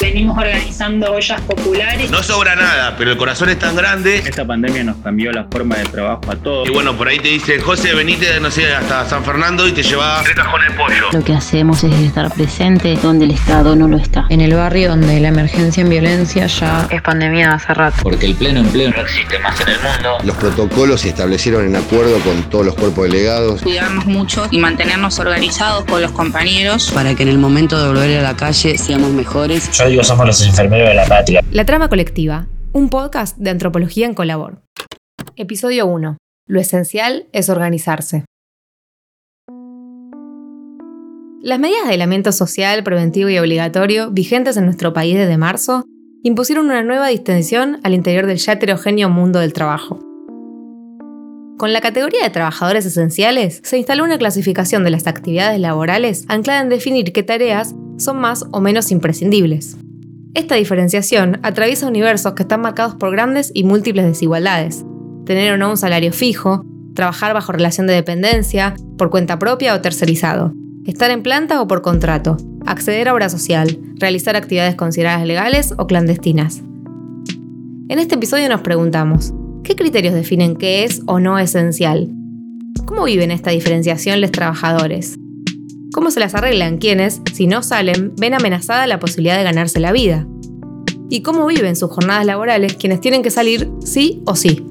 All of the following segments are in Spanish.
Venimos organizando ollas populares. No sobra nada, pero el corazón es tan grande. Esta pandemia nos cambió la forma de trabajo a todos. Y bueno, por ahí te dice, José, venite, no sé, hasta San Fernando y te lleva tres cajones de pollo. Lo que hacemos es estar presente donde el Estado no lo está. En el barrio donde la emergencia en violencia ya es pandemia hace rato. Porque el pleno empleo no existe más en el mundo. Los protocolos se establecieron en acuerdo con todos los cuerpos delegados. Cuidarnos mucho y mantenernos organizados con los compañeros. Para que en el momento de volver a la calle seamos mejores. Yo somos los enfermeros de la. La trama colectiva, un podcast de antropología en Colabor. Episodio 1. Lo esencial es organizarse. Las medidas de aislamiento social, preventivo y obligatorio vigentes en nuestro país desde marzo impusieron una nueva distinción al interior del ya heterogéneo mundo del trabajo. Con la categoría de trabajadores esenciales, se instaló una clasificación de las actividades laborales anclada en definir qué tareas son más o menos imprescindibles. Esta diferenciación atraviesa universos que están marcados por grandes y múltiples desigualdades. Tener o no un salario fijo, trabajar bajo relación de dependencia, por cuenta propia o tercerizado, estar en planta o por contrato, acceder a obra social, realizar actividades consideradas legales o clandestinas. En este episodio nos preguntamos, ¿qué criterios definen qué es o no esencial? ¿Cómo viven esta diferenciación los trabajadores? ¿Cómo se las arreglan quienes, si no salen, ven amenazada la posibilidad de ganarse la vida? ¿Y cómo viven sus jornadas laborales quienes tienen que salir sí o sí?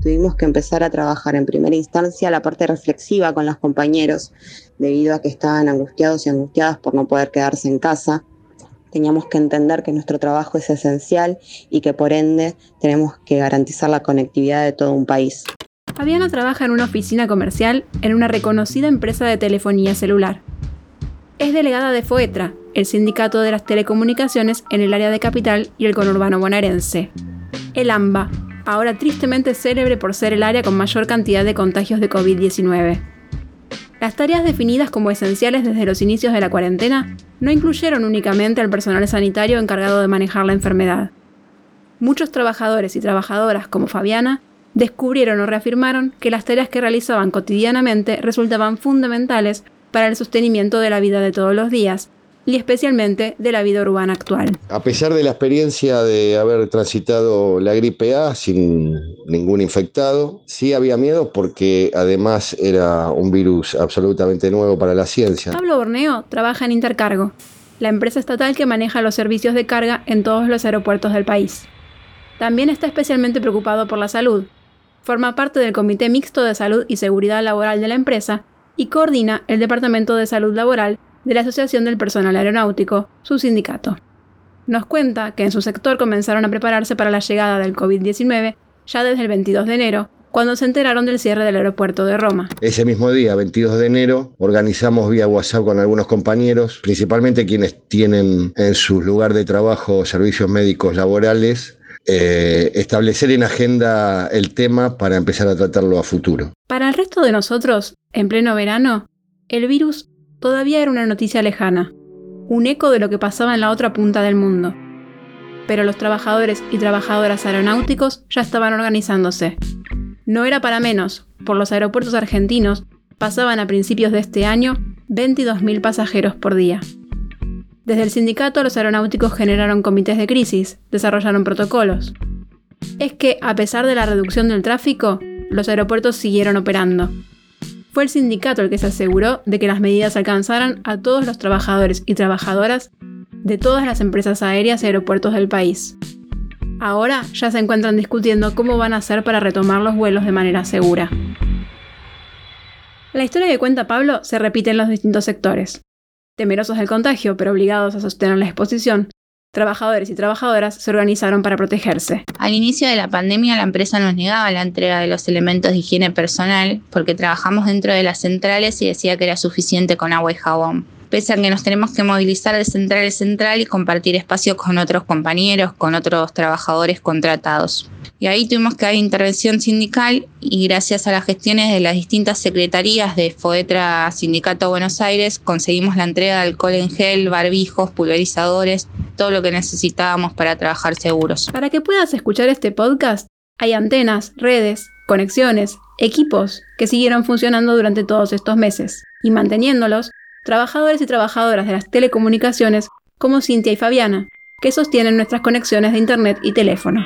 Tuvimos que empezar a trabajar en primera instancia la parte reflexiva con los compañeros, debido a que estaban angustiados y angustiadas por no poder quedarse en casa. Teníamos que entender que nuestro trabajo es esencial y que por ende tenemos que garantizar la conectividad de todo un país. Fabiana trabaja en una oficina comercial en una reconocida empresa de telefonía celular. Es delegada de FOETRA, el sindicato de las telecomunicaciones en el área de capital y el conurbano bonaerense. El AMBA, ahora tristemente célebre por ser el área con mayor cantidad de contagios de COVID-19. Las tareas definidas como esenciales desde los inicios de la cuarentena no incluyeron únicamente al personal sanitario encargado de manejar la enfermedad. Muchos trabajadores y trabajadoras como Fabiana descubrieron o reafirmaron que las tareas que realizaban cotidianamente resultaban fundamentales para el sostenimiento de la vida de todos los días y especialmente de la vida urbana actual. A pesar de la experiencia de haber transitado la gripe A sin ningún infectado, sí había miedo porque además era un virus absolutamente nuevo para la ciencia. Pablo Borneo trabaja en Intercargo, la empresa estatal que maneja los servicios de carga en todos los aeropuertos del país. También está especialmente preocupado por la salud, forma parte del Comité Mixto de Salud y Seguridad Laboral de la empresa y coordina el Departamento de Salud Laboral de la Asociación del Personal Aeronáutico, su sindicato. Nos cuenta que en su sector comenzaron a prepararse para la llegada del COVID-19 ya desde el 22 de enero, cuando se enteraron del cierre del aeropuerto de Roma. Ese mismo día, 22 de enero, organizamos vía WhatsApp con algunos compañeros, principalmente quienes tienen en su lugar de trabajo servicios médicos laborales, eh, establecer en agenda el tema para empezar a tratarlo a futuro. Para el resto de nosotros, en pleno verano, el virus todavía era una noticia lejana, un eco de lo que pasaba en la otra punta del mundo. Pero los trabajadores y trabajadoras aeronáuticos ya estaban organizándose. No era para menos, por los aeropuertos argentinos pasaban a principios de este año 22.000 pasajeros por día. Desde el sindicato, los aeronáuticos generaron comités de crisis, desarrollaron protocolos. Es que, a pesar de la reducción del tráfico, los aeropuertos siguieron operando. Fue el sindicato el que se aseguró de que las medidas alcanzaran a todos los trabajadores y trabajadoras de todas las empresas aéreas y aeropuertos del país. Ahora ya se encuentran discutiendo cómo van a hacer para retomar los vuelos de manera segura. La historia que cuenta Pablo se repite en los distintos sectores. Temerosos del contagio, pero obligados a sostener la exposición, trabajadores y trabajadoras se organizaron para protegerse. Al inicio de la pandemia la empresa nos negaba la entrega de los elementos de higiene personal porque trabajamos dentro de las centrales y decía que era suficiente con agua y jabón. Pese a que nos tenemos que movilizar de central a central y compartir espacio con otros compañeros, con otros trabajadores contratados. Y ahí tuvimos que haber intervención sindical y gracias a las gestiones de las distintas secretarías de FOETRA Sindicato Buenos Aires conseguimos la entrega de alcohol en gel, barbijos, pulverizadores, todo lo que necesitábamos para trabajar seguros. Para que puedas escuchar este podcast, hay antenas, redes, conexiones, equipos que siguieron funcionando durante todos estos meses y manteniéndolos trabajadores y trabajadoras de las telecomunicaciones como Cintia y Fabiana, que sostienen nuestras conexiones de Internet y teléfono.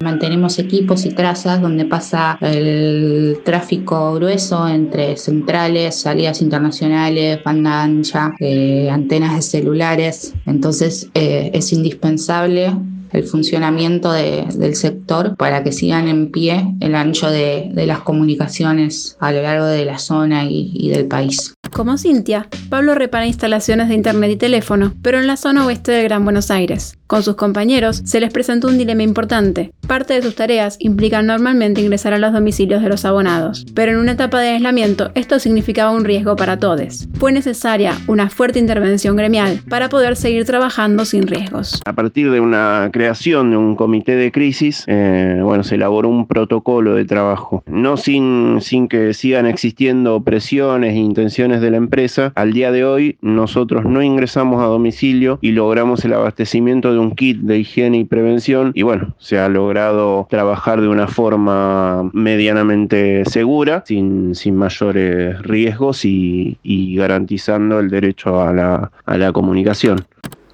Mantenemos equipos y trazas donde pasa el tráfico grueso entre centrales, salidas internacionales, banda ancha, eh, antenas de celulares. Entonces eh, es indispensable el funcionamiento del sector para que sigan en pie el ancho de, las comunicaciones a lo largo de la zona y del país. Como Cintia, Pablo repara instalaciones de internet y teléfono, pero en la zona oeste del Gran Buenos Aires. Con sus compañeros se les presentó un dilema importante. Parte de sus tareas implican normalmente ingresar a los domicilios de los abonados, pero en una etapa de aislamiento esto significaba un riesgo para todos. Fue necesaria una fuerte intervención gremial para poder seguir trabajando sin riesgos. A partir de una creación de un comité de crisis, eh, bueno, se elaboró un protocolo de trabajo, no sin, sin que sigan existiendo presiones e intenciones de la empresa. Al día de hoy nosotros no ingresamos a domicilio y logramos el abastecimiento de un kit de higiene y prevención y bueno, se ha logrado trabajar de una forma medianamente segura, sin, sin mayores riesgos y, garantizando el derecho a la, a la comunicación.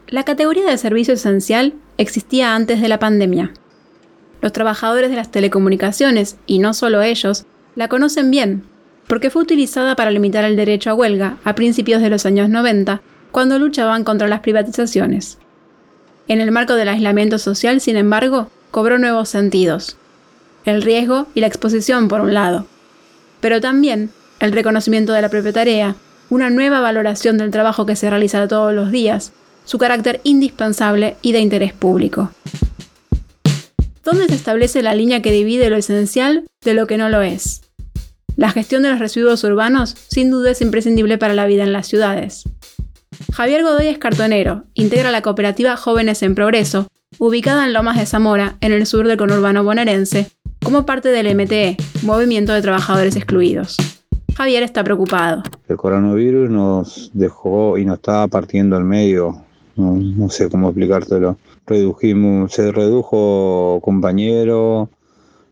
La categoría de servicio esencial existía antes de la pandemia. Los trabajadores de las telecomunicaciones, y no solo ellos, la conocen bien, porque fue utilizada para limitar el derecho a huelga a principios de los años 90, cuando luchaban contra las privatizaciones. En el marco del aislamiento social, sin embargo, cobró nuevos sentidos. El riesgo y la exposición, por un lado, pero también el reconocimiento de la propia tarea, una nueva valoración del trabajo que se realiza todos los días, su carácter indispensable y de interés público. ¿Dónde se establece la línea que divide lo esencial de lo que no lo es? La gestión de los residuos urbanos sin duda es imprescindible para la vida en las ciudades. Javier Godoy es cartonero, integra la cooperativa Jóvenes en Progreso, ubicada en Lomas de Zamora, en el sur del conurbano bonaerense, como parte del MTE, Movimiento de Trabajadores Excluidos. Javier está preocupado. El coronavirus nos dejó y nos estaba partiendo al medio, no, sé cómo explicártelo. Redujimos, se redujo compañero,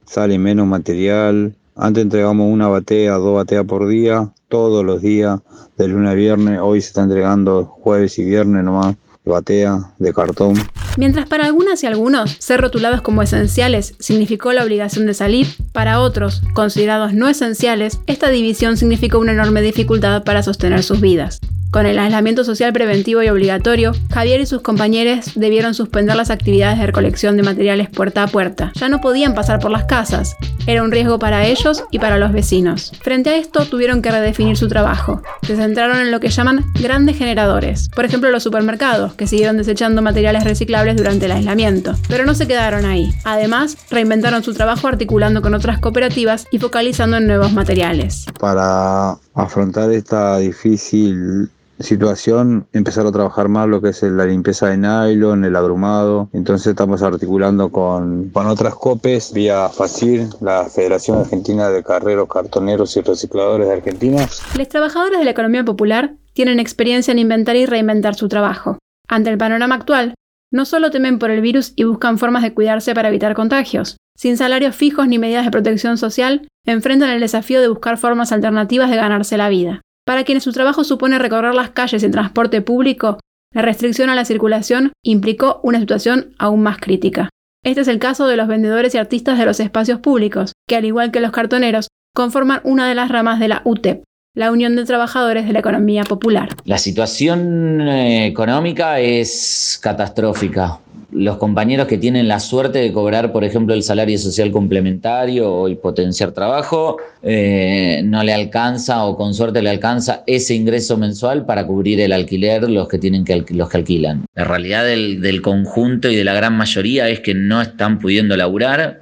sale menos material. Antes entregamos una batea, dos bateas por día, todos los días, de lunes a viernes. Hoy se está entregando jueves y viernes nomás, batea, de cartón. Mientras para algunas y algunos ser rotulados como esenciales significó la obligación de salir, para otros, considerados no esenciales, esta división significó una enorme dificultad para sostener sus vidas. Con el aislamiento social preventivo y obligatorio, Javier y sus compañeros debieron suspender las actividades de recolección de materiales puerta a puerta. Ya no podían pasar por las casas. Era un riesgo para ellos y para los vecinos. Frente a esto, tuvieron que redefinir su trabajo. Se centraron en lo que llaman grandes generadores. Por ejemplo, los supermercados, que siguieron desechando materiales reciclables durante el aislamiento. Pero no se quedaron ahí. Además, reinventaron su trabajo articulando con otras cooperativas y focalizando en nuevos materiales. Para afrontar esta difícil situación empezar a trabajar más lo que es la limpieza de nylon, el agrumado. Entonces estamos articulando con, con otras COPES vía FACIR, la Federación Argentina de Carreros, Cartoneros y Recicladores de Argentina. Los trabajadores de la economía popular tienen experiencia en inventar y reinventar su trabajo. Ante el panorama actual, no solo temen por el virus y buscan formas de cuidarse para evitar contagios. Sin salarios fijos ni medidas de protección social, enfrentan el desafío de buscar formas alternativas de ganarse la vida. Para quienes su trabajo supone recorrer las calles en transporte público, la restricción a la circulación implicó una situación aún más crítica. Este es el caso de los vendedores y artistas de los espacios públicos, que al igual que los cartoneros, conforman una de las ramas de la UTEP, la Unión de Trabajadores de la Economía Popular. La situación eh, económica es catastrófica los compañeros que tienen la suerte de cobrar, por ejemplo, el salario social complementario o el potenciar trabajo, eh, no le alcanza o con suerte le alcanza ese ingreso mensual para cubrir el alquiler los que tienen que los que alquilan. La realidad del, conjunto y de la gran mayoría es que no están pudiendo laburar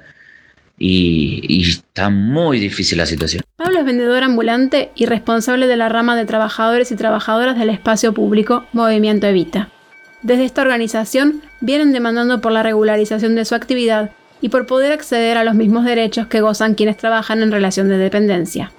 y, y, está muy difícil la situación. Pablo es vendedor ambulante y responsable de la rama de trabajadores y trabajadoras del espacio público Movimiento Evita. Desde esta organización vienen demandando por la regularización de su actividad y por poder acceder a los mismos derechos que gozan quienes trabajan en relación de dependencia.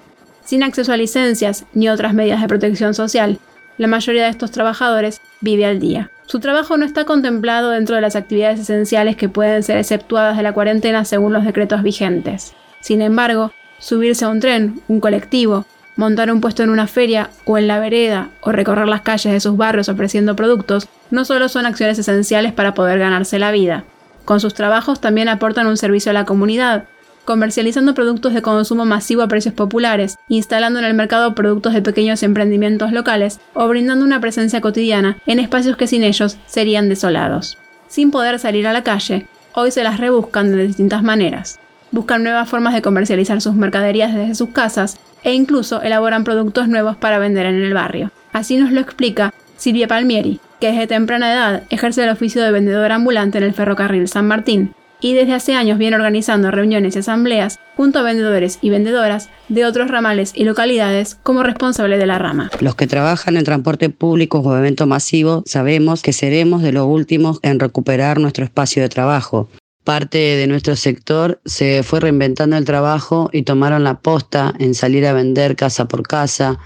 Sin acceso a licencias ni otras medidas de protección social, la mayoría de estos trabajadores vive al día. Su trabajo no está contemplado dentro de las actividades esenciales que pueden ser exceptuadas de la cuarentena según los decretos vigentes. Sin embargo, subirse a un tren, un colectivo, Montar un puesto en una feria o en la vereda o recorrer las calles de sus barrios ofreciendo productos no solo son acciones esenciales para poder ganarse la vida. Con sus trabajos también aportan un servicio a la comunidad, comercializando productos de consumo masivo a precios populares, instalando en el mercado productos de pequeños emprendimientos locales o brindando una presencia cotidiana en espacios que sin ellos serían desolados. Sin poder salir a la calle, hoy se las rebuscan de distintas maneras. Buscan nuevas formas de comercializar sus mercaderías desde sus casas e incluso elaboran productos nuevos para vender en el barrio. Así nos lo explica Silvia Palmieri, que desde temprana edad ejerce el oficio de vendedor ambulante en el ferrocarril San Martín y desde hace años viene organizando reuniones y asambleas junto a vendedores y vendedoras de otros ramales y localidades como responsable de la rama. Los que trabajan en transporte público o evento masivo sabemos que seremos de los últimos en recuperar nuestro espacio de trabajo parte de nuestro sector se fue reinventando el trabajo y tomaron la posta en salir a vender casa por casa.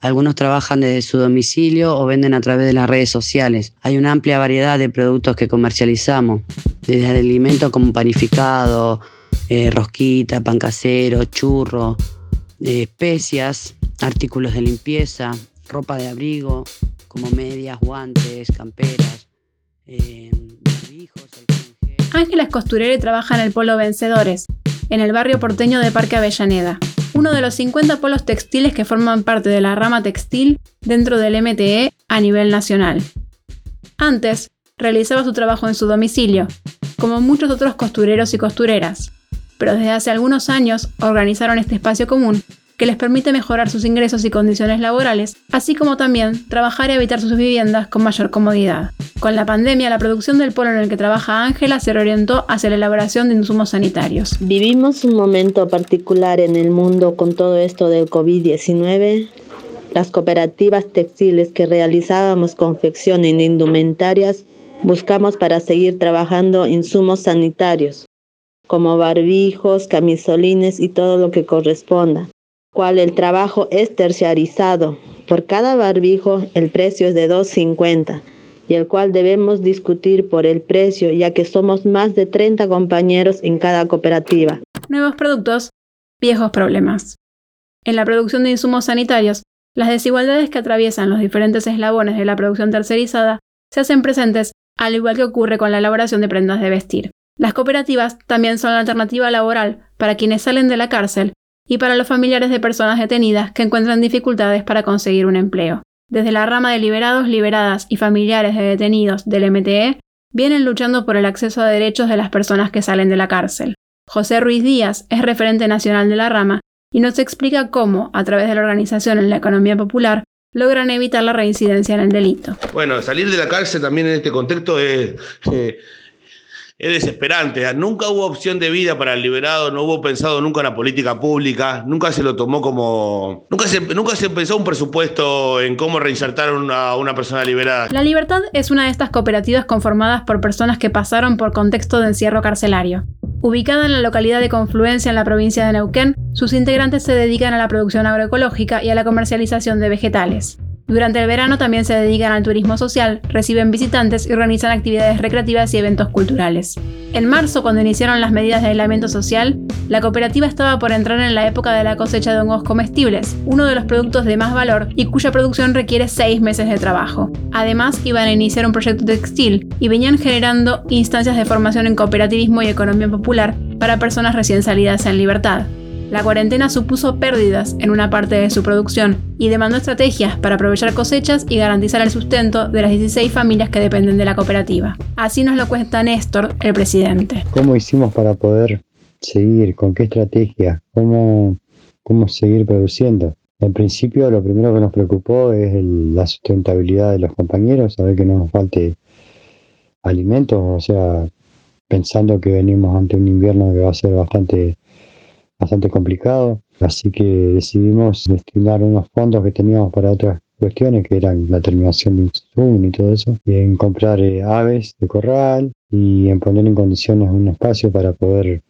Algunos trabajan desde su domicilio o venden a través de las redes sociales. Hay una amplia variedad de productos que comercializamos, desde alimentos como panificado, eh, rosquita, pan casero, churro, eh, especias, artículos de limpieza, ropa de abrigo, como medias, guantes, camperas, eh, Ángela es costurera y trabaja en el Polo Vencedores, en el barrio porteño de Parque Avellaneda, uno de los 50 polos textiles que forman parte de la rama textil dentro del MTE a nivel nacional. Antes, realizaba su trabajo en su domicilio, como muchos otros costureros y costureras, pero desde hace algunos años organizaron este espacio común que les permite mejorar sus ingresos y condiciones laborales, así como también trabajar y habitar sus viviendas con mayor comodidad. Con la pandemia, la producción del polo en el que trabaja Ángela se reorientó hacia la elaboración de insumos sanitarios. Vivimos un momento particular en el mundo con todo esto del COVID-19. Las cooperativas textiles que realizábamos confección en indumentarias buscamos para seguir trabajando insumos sanitarios, como barbijos, camisolines y todo lo que corresponda cual el trabajo es terciarizado. Por cada barbijo el precio es de 2.50 y el cual debemos discutir por el precio ya que somos más de 30 compañeros en cada cooperativa. Nuevos productos, viejos problemas. En la producción de insumos sanitarios, las desigualdades que atraviesan los diferentes eslabones de la producción tercerizada se hacen presentes al igual que ocurre con la elaboración de prendas de vestir. Las cooperativas también son la alternativa laboral para quienes salen de la cárcel y para los familiares de personas detenidas que encuentran dificultades para conseguir un empleo. Desde la rama de liberados, liberadas y familiares de detenidos del MTE, vienen luchando por el acceso a derechos de las personas que salen de la cárcel. José Ruiz Díaz es referente nacional de la rama y nos explica cómo, a través de la organización en la economía popular, logran evitar la reincidencia en el delito. Bueno, salir de la cárcel también en este contexto es, eh, es desesperante. Nunca hubo opción de vida para el liberado, no hubo pensado nunca en la política pública, nunca se lo tomó como. Nunca se, nunca se pensó un presupuesto en cómo reinsertar a una persona liberada. La Libertad es una de estas cooperativas conformadas por personas que pasaron por contexto de encierro carcelario. Ubicada en la localidad de Confluencia en la provincia de Neuquén, sus integrantes se dedican a la producción agroecológica y a la comercialización de vegetales. Durante el verano también se dedican al turismo social, reciben visitantes y organizan actividades recreativas y eventos culturales. En marzo, cuando iniciaron las medidas de aislamiento social, la cooperativa estaba por entrar en la época de la cosecha de hongos comestibles, uno de los productos de más valor y cuya producción requiere seis meses de trabajo. Además, iban a iniciar un proyecto textil y venían generando instancias de formación en cooperativismo y economía popular para personas recién salidas en libertad. La cuarentena supuso pérdidas en una parte de su producción y demandó estrategias para aprovechar cosechas y garantizar el sustento de las 16 familias que dependen de la cooperativa. Así nos lo cuenta Néstor, el presidente. ¿Cómo hicimos para poder seguir? ¿Con qué estrategia? ¿Cómo, cómo seguir produciendo? Al principio lo primero que nos preocupó es la sustentabilidad de los compañeros, saber que no nos falte alimentos, o sea, pensando que venimos ante un invierno que va a ser bastante bastante complicado, así que decidimos destinar unos fondos que teníamos para otras cuestiones, que eran la terminación de insumo y todo eso, y en comprar eh, aves de corral y en poner en condiciones un espacio para poder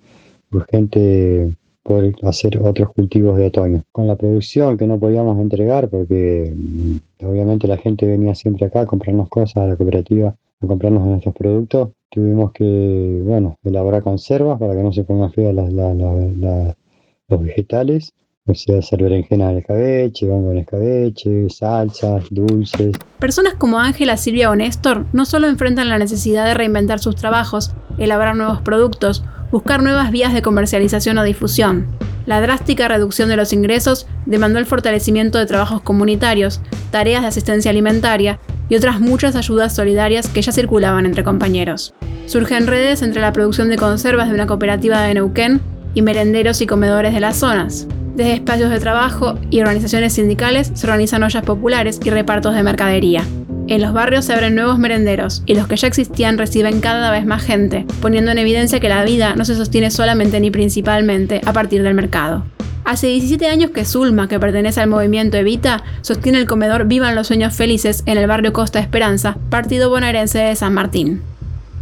urgente poder hacer otros cultivos de otoño. Con la producción que no podíamos entregar porque mm, obviamente la gente venía siempre acá a comprarnos cosas a la cooperativa, a comprarnos nuestros productos, tuvimos que, bueno, elaborar conservas para que no se pongan feas las, los vegetales O sea, hacer berenjena en escabeche, hongo en escabeche, salsas, dulces. Personas como Ángela, Silvia o Néstor no solo enfrentan la necesidad de reinventar sus trabajos, elaborar nuevos productos, buscar nuevas vías de comercialización o difusión. La drástica reducción de los ingresos demandó el fortalecimiento de trabajos comunitarios, tareas de asistencia alimentaria y otras muchas ayudas solidarias que ya circulaban entre compañeros. Surgen redes entre la producción de conservas de una cooperativa de Neuquén y merenderos y comedores de las zonas. Desde espacios de trabajo y organizaciones sindicales se organizan ollas populares y repartos de mercadería. En los barrios se abren nuevos merenderos y los que ya existían reciben cada vez más gente, poniendo en evidencia que la vida no se sostiene solamente ni principalmente a partir del mercado. Hace 17 años que Zulma, que pertenece al movimiento Evita, sostiene el comedor Vivan los Sueños Felices en el barrio Costa Esperanza, partido bonaerense de San Martín.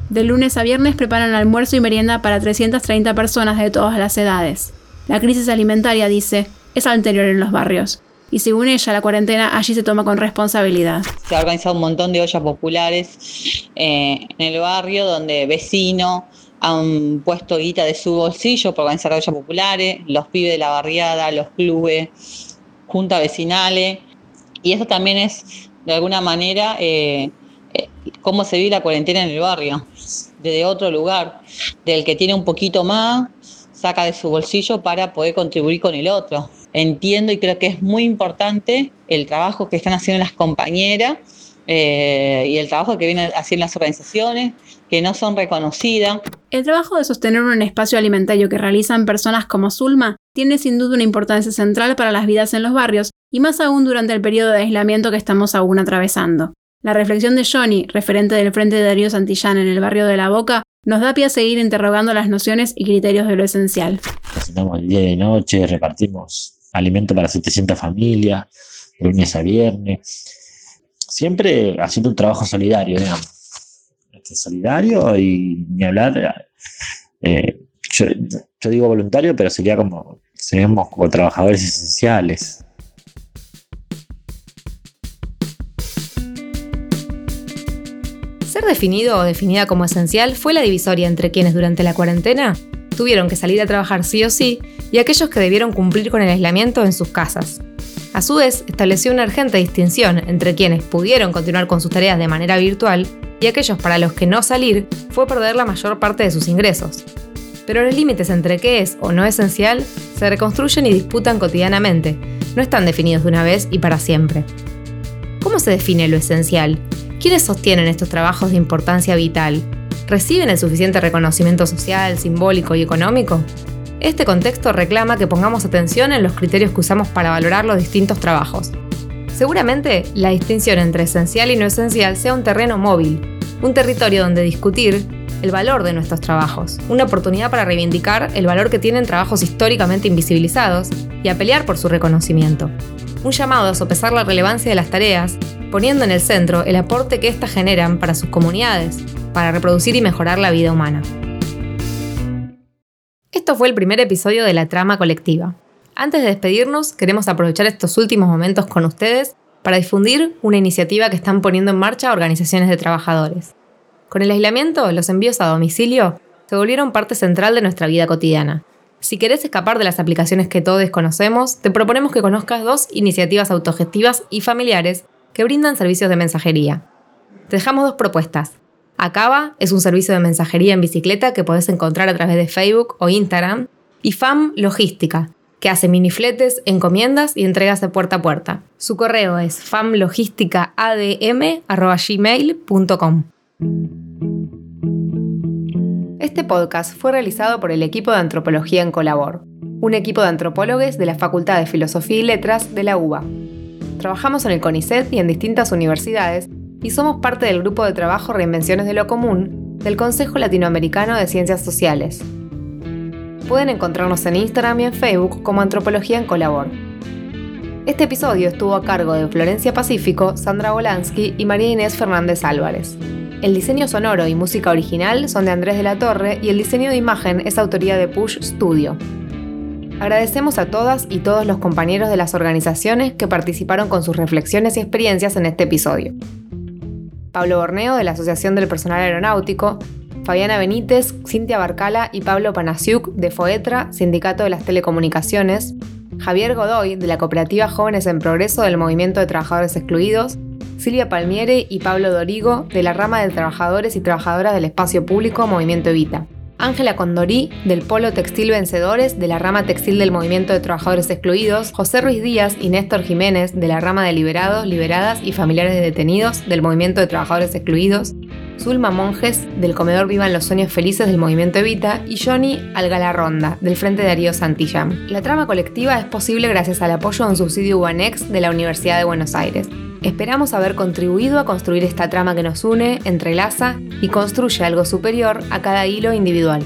De lunes a viernes preparan almuerzo y merienda para 330 personas de todas las edades. La crisis alimentaria, dice, es anterior en los barrios, y según ella, la cuarentena allí se toma con responsabilidad. Se ha organizado un montón de ollas populares eh, en el barrio donde vecino han puesto guita de su bolsillo para organizar ollas populares, los pibes de la barriada, los clubes, juntas vecinales. Y eso también es, de alguna manera, eh, eh, cómo se vive la cuarentena en el barrio, desde otro lugar, del que tiene un poquito más, saca de su bolsillo para poder contribuir con el otro entiendo y creo que es muy importante el trabajo que están haciendo las compañeras eh, y el trabajo que vienen haciendo las organizaciones que no son reconocidas. El trabajo de sostener un espacio alimentario que realizan personas como Zulma tiene sin duda una importancia central para las vidas en los barrios y más aún durante el periodo de aislamiento que estamos aún atravesando. La reflexión de Johnny, referente del Frente de Darío Santillán en el barrio de La Boca, nos da pie a seguir interrogando las nociones y criterios de lo esencial. El día y noche, repartimos alimento para 700 familias, de lunes a viernes, siempre haciendo un trabajo solidario, digamos. Este, solidario y ni hablar, eh, yo, digo voluntario, pero sería como, seríamos como trabajadores esenciales. Ser definido o definida como esencial fue la divisoria entre quienes durante la cuarentena tuvieron que salir a trabajar sí o sí y aquellos que debieron cumplir con el aislamiento en sus casas. A su vez, estableció una urgente distinción entre quienes pudieron continuar con sus tareas de manera virtual y aquellos para los que no salir fue perder la mayor parte de sus ingresos. Pero los límites entre qué es o no esencial se reconstruyen y disputan cotidianamente, no están definidos de una vez y para siempre. ¿Cómo se define lo esencial? ¿Quiénes sostienen estos trabajos de importancia vital? ¿Reciben el suficiente reconocimiento social, simbólico y económico? Este contexto reclama que pongamos atención en los criterios que usamos para valorar los distintos trabajos. Seguramente la distinción entre esencial y no esencial sea un terreno móvil, un territorio donde discutir el valor de nuestros trabajos, una oportunidad para reivindicar el valor que tienen trabajos históricamente invisibilizados y a pelear por su reconocimiento. Un llamado a sopesar la relevancia de las tareas, poniendo en el centro el aporte que éstas generan para sus comunidades, para reproducir y mejorar la vida humana. Esto fue el primer episodio de la trama colectiva. Antes de despedirnos, queremos aprovechar estos últimos momentos con ustedes para difundir una iniciativa que están poniendo en marcha organizaciones de trabajadores. Con el aislamiento, los envíos a domicilio se volvieron parte central de nuestra vida cotidiana. Si querés escapar de las aplicaciones que todos conocemos, te proponemos que conozcas dos iniciativas autogestivas y familiares que brindan servicios de mensajería. Te dejamos dos propuestas. Acaba es un servicio de mensajería en bicicleta que podés encontrar a través de Facebook o Instagram. Y FAM Logística, que hace minifletes, encomiendas y entregas de puerta a puerta. Su correo es famlogisticaadm.gmail.com. Este podcast fue realizado por el equipo de Antropología en Colabor, un equipo de antropólogos de la Facultad de Filosofía y Letras de la UBA. Trabajamos en el CONICET y en distintas universidades y somos parte del grupo de trabajo Reinvenciones de lo Común del Consejo Latinoamericano de Ciencias Sociales. Pueden encontrarnos en Instagram y en Facebook como Antropología en Colabor. Este episodio estuvo a cargo de Florencia Pacífico, Sandra Bolansky y María Inés Fernández Álvarez. El diseño sonoro y música original son de Andrés de la Torre y el diseño de imagen es autoría de Push Studio. Agradecemos a todas y todos los compañeros de las organizaciones que participaron con sus reflexiones y experiencias en este episodio. Pablo Borneo de la Asociación del Personal Aeronáutico, Fabiana Benítez, Cintia Barcala y Pablo Panasiuk de FOETRA, Sindicato de las Telecomunicaciones, Javier Godoy, de la cooperativa Jóvenes en Progreso del Movimiento de Trabajadores Excluidos, Silvia Palmiere y Pablo Dorigo, de la rama de Trabajadores y Trabajadoras del Espacio Público Movimiento Evita. Ángela Condorí, del Polo Textil Vencedores, de la rama textil del Movimiento de Trabajadores Excluidos, José Ruiz Díaz y Néstor Jiménez, de la rama de Liberados, Liberadas y Familiares de Detenidos, del Movimiento de Trabajadores Excluidos, Zulma Monjes, del Comedor Vivan los Sueños Felices del Movimiento Evita, y Johnny Algalarronda, del Frente Darío Santillán. La trama colectiva es posible gracias al apoyo de un subsidio UANEX de la Universidad de Buenos Aires. Esperamos haber contribuido a construir esta trama que nos une, entrelaza y construye algo superior a cada hilo individual.